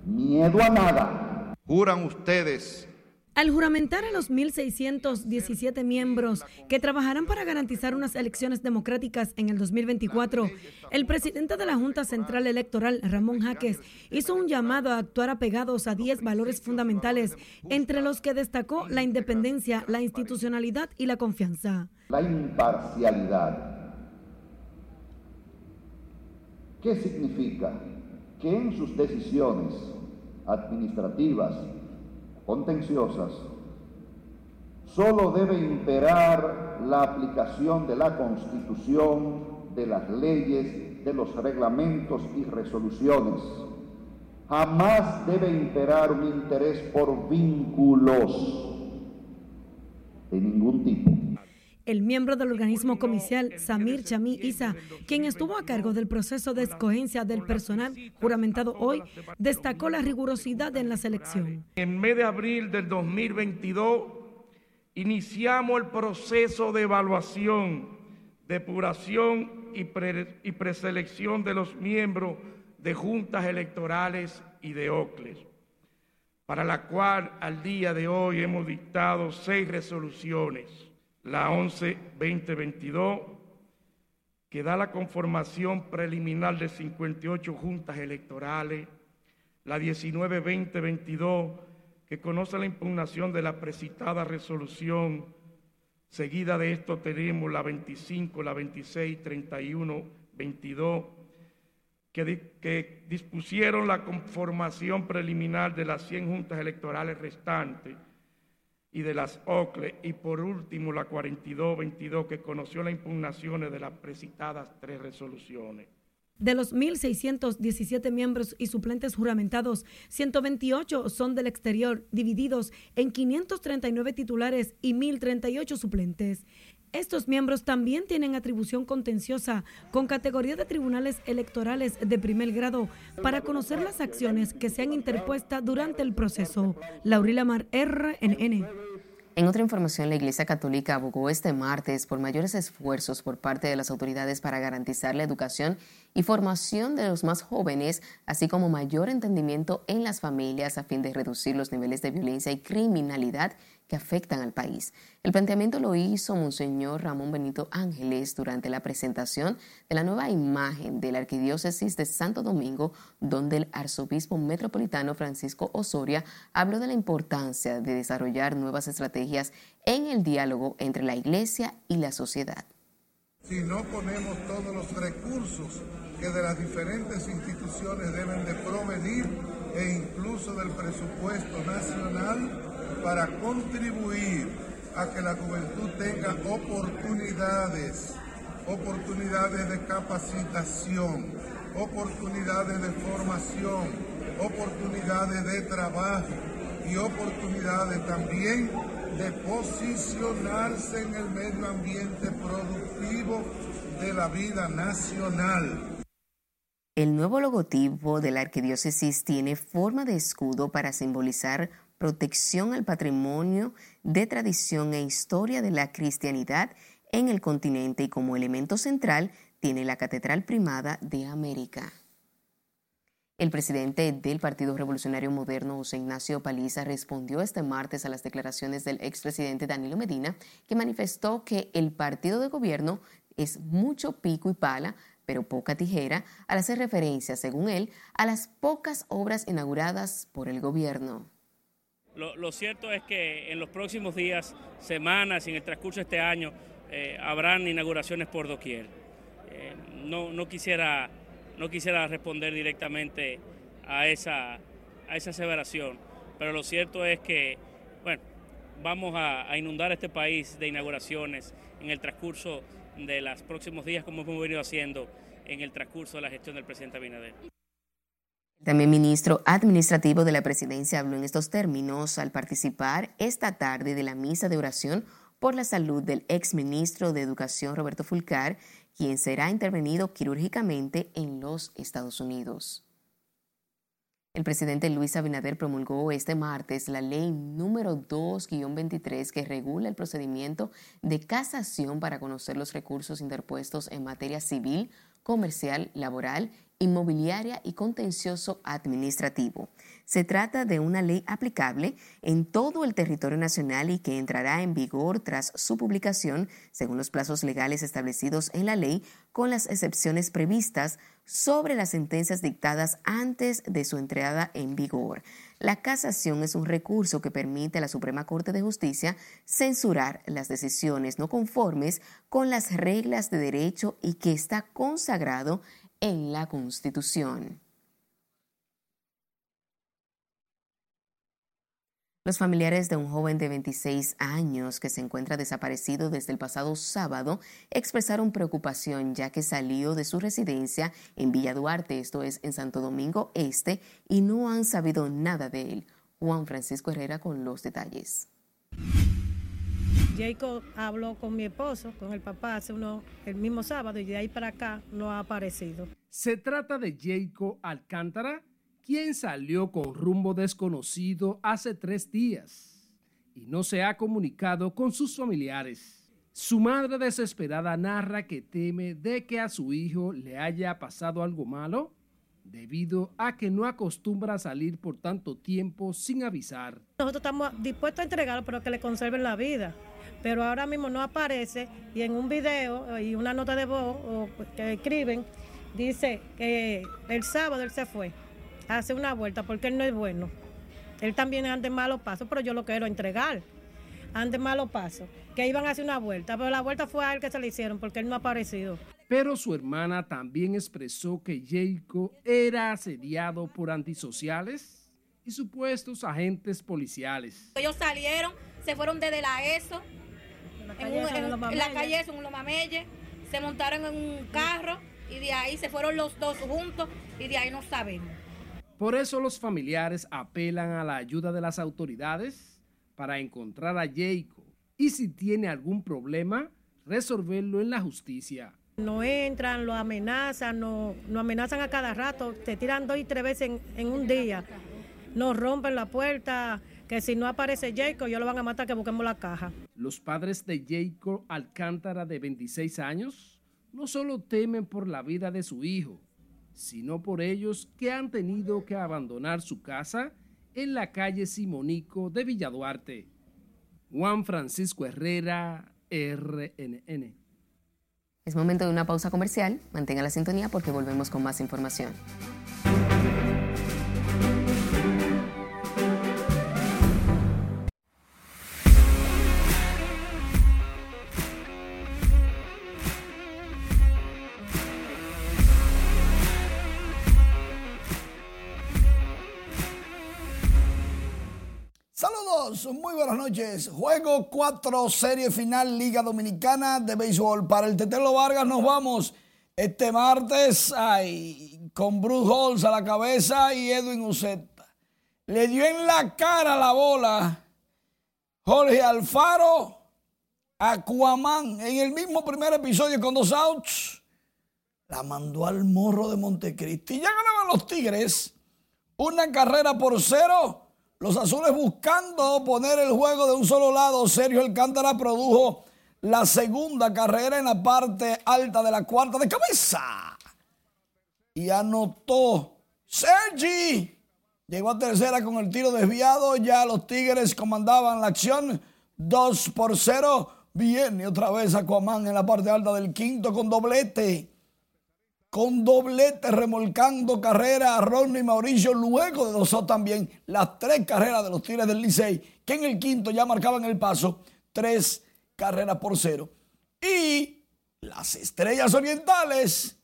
miedo a nada.
Juran ustedes.
Al juramentar a los 1.617 miembros que trabajarán para garantizar unas elecciones democráticas en el 2024, el presidente de la Junta Central Electoral, Ramón Jaques, hizo un llamado a actuar apegados a 10 valores fundamentales, entre los que destacó la independencia, la institucionalidad y la confianza.
La imparcialidad. ¿Qué significa? Que en sus decisiones administrativas, contenciosas, solo debe imperar la aplicación de la Constitución, de las leyes, de los reglamentos y resoluciones. Jamás debe imperar un interés por vínculos de ningún tipo.
El miembro del organismo comicial, Samir Chamí Isa, quien estuvo a cargo del proceso de escogencia del personal juramentado hoy, destacó la rigurosidad en la selección.
En mes de abril del 2022 iniciamos el proceso de evaluación, depuración y, y preselección de los miembros de juntas electorales y de OCLES, para la cual al día de hoy hemos dictado seis resoluciones la 11-2022, que da la conformación preliminar de 58 juntas electorales, la 19-2022, que conoce la impugnación de la precitada resolución. Seguida de esto tenemos la 25, la 26, 31, 22, que, que dispusieron la conformación preliminar de las 100 juntas electorales restantes y de las OCLE, y por último la 42-22, que conoció las impugnaciones de las precitadas tres resoluciones.
De los 1.617 miembros y suplentes juramentados, 128 son del exterior, divididos en 539 titulares y 1.038 suplentes. Estos miembros también tienen atribución contenciosa con categoría de tribunales electorales de primer grado para conocer las acciones que se han interpuesto durante el proceso. Laurila Mar, RNN.
En otra información, la Iglesia Católica abogó este martes por mayores esfuerzos por parte de las autoridades para garantizar la educación y formación de los más jóvenes, así como mayor entendimiento en las familias a fin de reducir los niveles de violencia y criminalidad que afectan al país. El planteamiento lo hizo Monseñor Ramón Benito Ángeles durante la presentación de la nueva imagen de la Arquidiócesis de Santo Domingo, donde el arzobispo metropolitano Francisco Osoria habló de la importancia de desarrollar nuevas estrategias en el diálogo entre la Iglesia y la sociedad.
Si no ponemos todos los recursos que de las diferentes instituciones deben de provenir e incluso del presupuesto nacional, para contribuir a que la juventud tenga oportunidades, oportunidades de capacitación, oportunidades de formación, oportunidades de trabajo y oportunidades también de posicionarse en el medio ambiente productivo de la vida nacional.
El nuevo logotipo de la arquidiócesis tiene forma de escudo para simbolizar protección al patrimonio de tradición e historia de la cristianidad en el continente y como elemento central tiene la Catedral Primada de América. El presidente del Partido Revolucionario Moderno, José Ignacio Paliza, respondió este martes a las declaraciones del expresidente Danilo Medina, que manifestó que el partido de gobierno es mucho pico y pala, pero poca tijera, al hacer referencia, según él, a las pocas obras inauguradas por el gobierno.
Lo, cierto es que en los próximos días, semanas y en el transcurso de este año eh, habrán inauguraciones por doquier. Eh, no, quisiera, no quisiera responder directamente a esa, a esa aseveración, pero lo cierto es que, bueno, vamos a, a inundar este país de inauguraciones en el transcurso de los próximos días, como hemos venido haciendo en el transcurso de la gestión del presidente Abinader.
También ministro administrativo de la presidencia habló en estos términos al participar esta tarde de la misa de oración por la salud del exministro de Educación Roberto Fulcar, quien será intervenido quirúrgicamente en los Estados Unidos. El presidente Luis Abinader promulgó este martes la ley número 2-23 que regula el procedimiento de casación para conocer los recursos interpuestos en materia civil, comercial, laboral inmobiliaria y contencioso administrativo. Se trata de una ley aplicable en todo el territorio nacional y que entrará en vigor tras su publicación, según los plazos legales establecidos en la ley, con las excepciones previstas sobre las sentencias dictadas antes de su entrada en vigor. La casación es un recurso que permite a la Suprema Corte de Justicia censurar las decisiones no conformes con las reglas de derecho y que está consagrado en la Constitución. Los familiares de un joven de 26 años que se encuentra desaparecido desde el pasado sábado expresaron preocupación ya que salió de su residencia en Villa Duarte, esto es en Santo Domingo Este, y no han sabido nada de él. Juan Francisco Herrera con los detalles.
Jacob habló con mi esposo, con el papá, hace uno, el mismo sábado y de ahí para acá no ha aparecido.
Se trata de Jacob Alcántara, quien salió con rumbo desconocido hace tres días y no se ha comunicado con sus familiares. Su madre desesperada narra que teme de que a su hijo le haya pasado algo malo debido a que no acostumbra a salir por tanto tiempo sin avisar.
Nosotros estamos dispuestos a entregarlo, pero que le conserven la vida pero ahora mismo no aparece y en un video y una nota de voz que escriben dice que el sábado él se fue, hace una vuelta porque él no es bueno. Él también anda en malos pasos, pero yo lo quiero entregar. Anda en malos pasos. Que iban a hacer una vuelta, pero la vuelta fue a él que se le hicieron porque él no ha aparecido.
Pero su hermana también expresó que Jacob era asediado por antisociales y supuestos agentes policiales.
Ellos salieron, se fueron desde la ESO, en, un- en- en la calle ESO, en Lomamelle, se montaron en un carro y de ahí se fueron los dos juntos y de ahí no sabemos.
Por eso los familiares apelan a la ayuda de las autoridades para encontrar a Jacob y si tiene algún problema, resolverlo en la justicia.
No entran, lo amenazan, no, nos amenazan a cada rato, te tiran dos y tres veces en, en un día. Nos rompen la puerta, que si no aparece Jacob, ellos lo van a matar, que busquemos la caja.
Los padres de Jacob Alcántara, de 26 años, no solo temen por la vida de su hijo, sino por ellos que han tenido que abandonar su casa en la calle Simonico de Villaduarte. Juan Francisco Herrera, RNN.
Es momento de una pausa comercial. Mantenga la sintonía porque volvemos con más información.
Muy buenas noches. Juego 4, serie final, Liga Dominicana de Béisbol. Para el Tetelo Vargas nos vamos este martes con Bruce Halls a la cabeza y Edwin Uceta. Le dio en la cara la bola Jorge Alfaro a Aquaman en el mismo primer episodio con dos outs. La mandó al morro de Montecristi. Ya ganaban los Tigres una carrera por cero. Los azules buscando poner el juego de un solo lado. Sergio Alcántara produjo la segunda carrera en la parte alta de la cuarta de cabeza. Y anotó Sergi. Llegó a tercera con el tiro desviado. Ya los Tigres comandaban la acción. 2 por 0. Viene otra vez Aquaman en la parte alta del quinto con doblete con doblete remolcando carrera a Ronnie Mauricio luego de dos también las tres carreras de los Tigres del Licey que en el quinto ya marcaban el paso tres carreras por cero. Y las Estrellas Orientales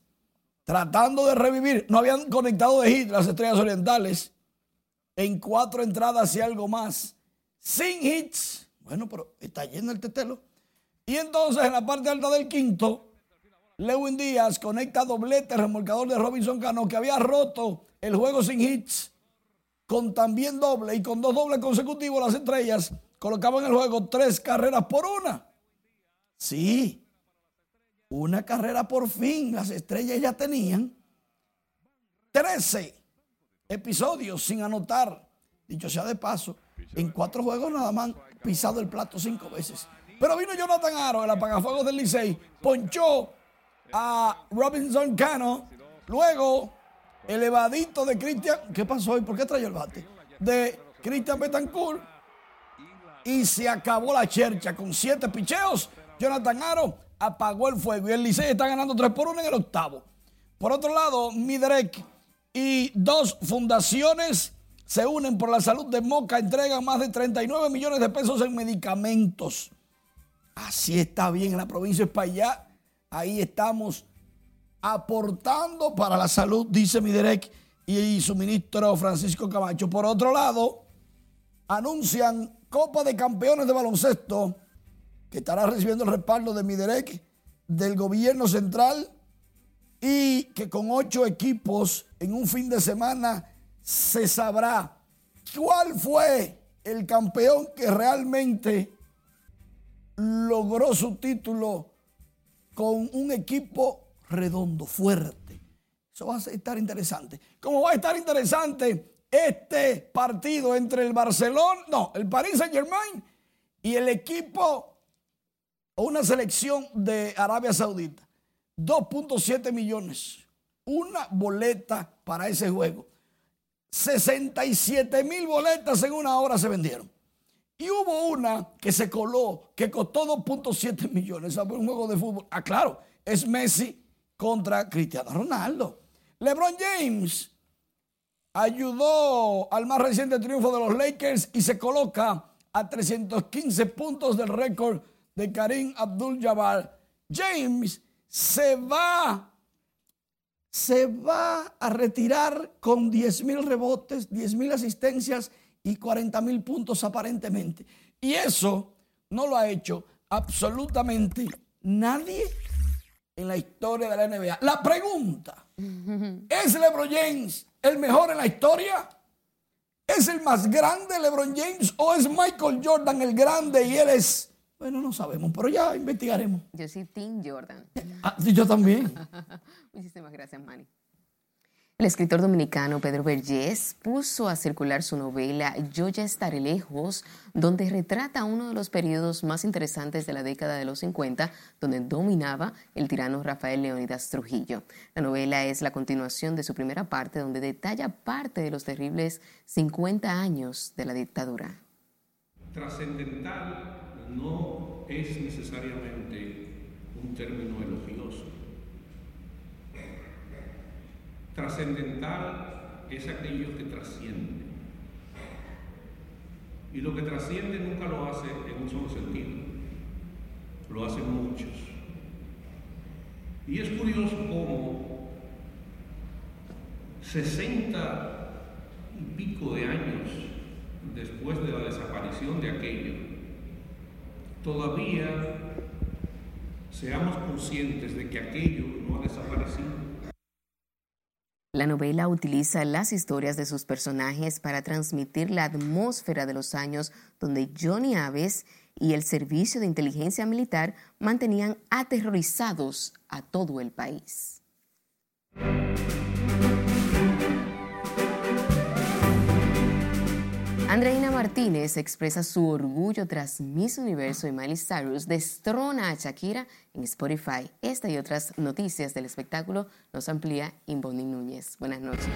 tratando de revivir no habían conectado de hit las Estrellas Orientales. En cuatro entradas y algo más sin hits. Bueno pero está lleno el tetelo. Y entonces en la parte alta del quinto Lewin Díaz conecta doblete remolcador de Robinson Cano que había roto el juego sin hits con también doble y con dos dobles consecutivos las estrellas colocaban el juego tres carreras por una. Sí, una carrera por fin. Las estrellas ya tenían 13 episodios sin anotar. Dicho sea de paso, en cuatro juegos nada más pisado el plato cinco veces. Pero vino Jonathan Aro, el apagafuegos del Licey, ponchó a Robinson Cano. Luego, el evadito de Cristian. ¿Qué pasó hoy? ¿Por qué trayó el bate? De Cristian Betancourt. Y se acabó la chercha con siete picheos. Jonathan Aro apagó el fuego. Y el Licey está ganando 3 por 1 en el octavo. Por otro lado, Miderek y dos fundaciones se unen por la salud de Moca. Entregan más de 39 millones de pesos en medicamentos. Así está bien en la provincia de España ahí estamos aportando para la salud, dice Miderec y su ministro Francisco Camacho. Por otro lado, anuncian Copa de Campeones de Baloncesto que estará recibiendo el respaldo de Miderec, del gobierno central y que con ocho equipos en un fin de semana se sabrá cuál fue el campeón que realmente logró su título con un equipo redondo, fuerte. Eso va a estar interesante. Como va a estar interesante este partido entre el Barcelona, no, el Paris Saint Germain y el equipo o una selección de Arabia Saudita. 2.7 millones. Una boleta para ese juego. 67 mil boletas en una hora se vendieron. Y hubo una que se coló que costó 2.7 millones. Un juego de fútbol. Ah, claro, es Messi contra Cristiano Ronaldo. LeBron James ayudó al más reciente triunfo de los Lakers y se coloca a 315 puntos del récord de Karim Abdul-Jabbar. James se va, se va a retirar con 10 mil rebotes, 10 mil asistencias y 40 mil puntos aparentemente. Y eso no lo ha hecho absolutamente nadie en la historia de la NBA. La pregunta, ¿es LeBron James el mejor en la historia? ¿Es el más grande LeBron James o es Michael Jordan el grande y él es... Bueno, no sabemos, pero ya investigaremos.
Yo soy Tim Jordan.
Ah, yo también.
Muchísimas gracias, Manny. El escritor dominicano Pedro Vergés puso a circular su novela Yo ya estaré lejos, donde retrata uno de los periodos más interesantes de la década de los 50, donde dominaba el tirano Rafael Leónidas Trujillo. La novela es la continuación de su primera parte, donde detalla parte de los terribles 50 años de la dictadura.
Trascendental no es necesariamente un término elogioso Trascendental es aquello que trasciende. Y lo que trasciende nunca lo hace en un solo sentido, lo hacen muchos. Y es curioso cómo 60 y pico de años después de la desaparición de aquello, todavía seamos conscientes de que aquello no ha desaparecido
la novela utiliza las historias de sus personajes para transmitir la atmósfera de los años donde Johnny Aves y el Servicio de Inteligencia Militar mantenían aterrorizados a todo el país. Andreina Martínez expresa su orgullo tras Miss Universo y Miley Cyrus destrona a Shakira en Spotify. Esta y otras noticias del espectáculo nos amplía Imboni Núñez. Buenas noches.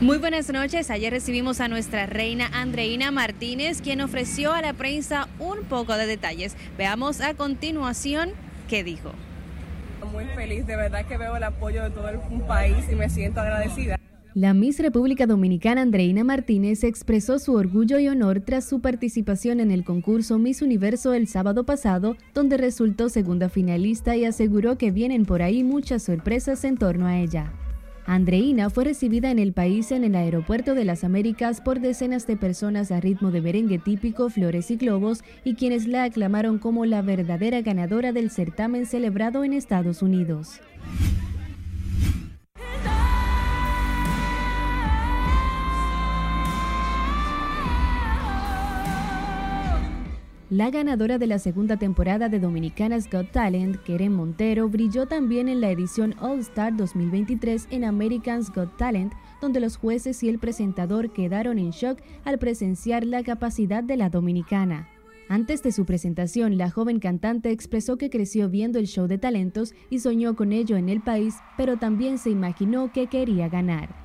Muy buenas noches. Ayer recibimos a nuestra reina Andreina Martínez, quien ofreció a la prensa un poco de detalles. Veamos a continuación qué dijo.
Muy feliz, de verdad que veo el apoyo de todo el país y me siento agradecida.
La Miss República Dominicana Andreina Martínez expresó su orgullo y honor tras su participación en el concurso Miss Universo el sábado pasado, donde resultó segunda finalista y aseguró que vienen por ahí muchas sorpresas en torno a ella. Andreina fue recibida en el país en el Aeropuerto de las Américas por decenas de personas a ritmo de merengue típico, flores y globos, y quienes la aclamaron como la verdadera ganadora del certamen celebrado en Estados Unidos. La ganadora de la segunda temporada de Dominicanas Got Talent, Keren Montero, brilló también en la edición All Star 2023 en Americans Got Talent, donde los jueces y el presentador quedaron en shock al presenciar la capacidad de la dominicana. Antes de su presentación, la joven cantante expresó que creció viendo el show de talentos y soñó con ello en el país, pero también se imaginó que quería ganar.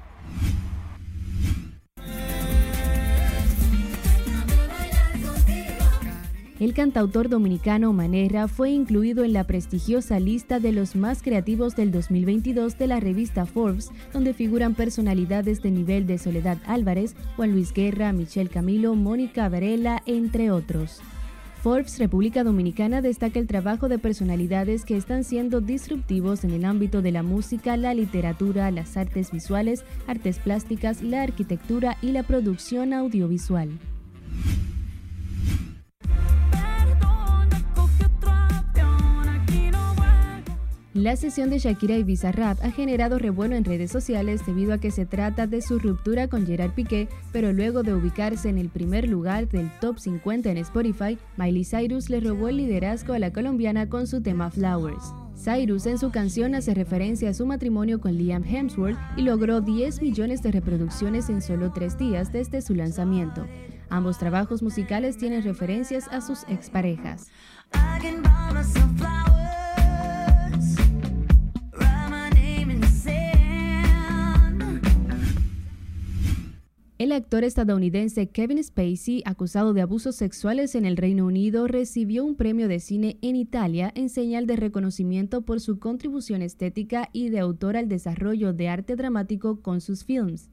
El cantautor dominicano Manera fue incluido en la prestigiosa lista de los más creativos del 2022 de la revista Forbes, donde figuran personalidades de nivel de Soledad Álvarez, Juan Luis Guerra, Michelle Camilo, Mónica Varela, entre otros. Forbes República Dominicana destaca el trabajo de personalidades que están siendo disruptivos en el ámbito de la música, la literatura, las artes visuales, artes plásticas, la arquitectura y la producción audiovisual. La sesión de Shakira y Bizarrap ha generado revuelo en redes sociales debido a que se trata de su ruptura con Gerard Piqué, pero luego de ubicarse en el primer lugar del top 50 en Spotify, Miley Cyrus le robó el liderazgo a la colombiana con su tema Flowers. Cyrus en su canción hace referencia a su matrimonio con Liam Hemsworth y logró 10 millones de reproducciones en solo tres días desde su lanzamiento. Ambos trabajos musicales tienen referencias a sus exparejas. El actor estadounidense Kevin Spacey, acusado de abusos sexuales en el Reino Unido, recibió un premio de cine en Italia en señal de reconocimiento por su contribución estética y de autor al desarrollo de arte dramático con sus films.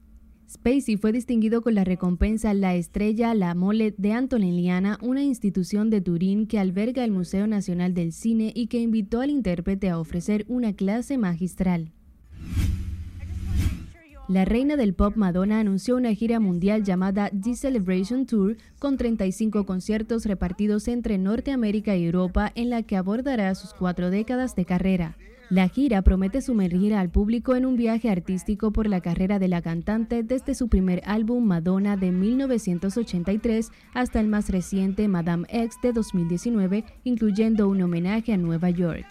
Spacey fue distinguido con la recompensa La Estrella La Mole de Antoniana, una institución de Turín que alberga el Museo Nacional del Cine y que invitó al intérprete a ofrecer una clase magistral. La reina del pop Madonna anunció una gira mundial llamada The Celebration Tour con 35 conciertos repartidos entre Norteamérica y Europa en la que abordará sus cuatro décadas de carrera. La gira promete sumergir al público en un viaje artístico por la carrera de la cantante desde su primer álbum Madonna de 1983 hasta el más reciente Madame X de 2019, incluyendo un homenaje a Nueva York.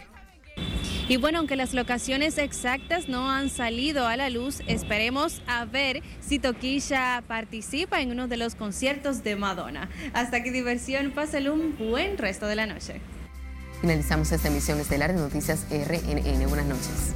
Y bueno, aunque las locaciones exactas no han salido a la luz, esperemos a ver si Toquilla participa en uno de los conciertos de Madonna. Hasta aquí diversión, pásale un buen resto de la noche.
Finalizamos esta emisión estelar de Noticias RNN. Buenas noches.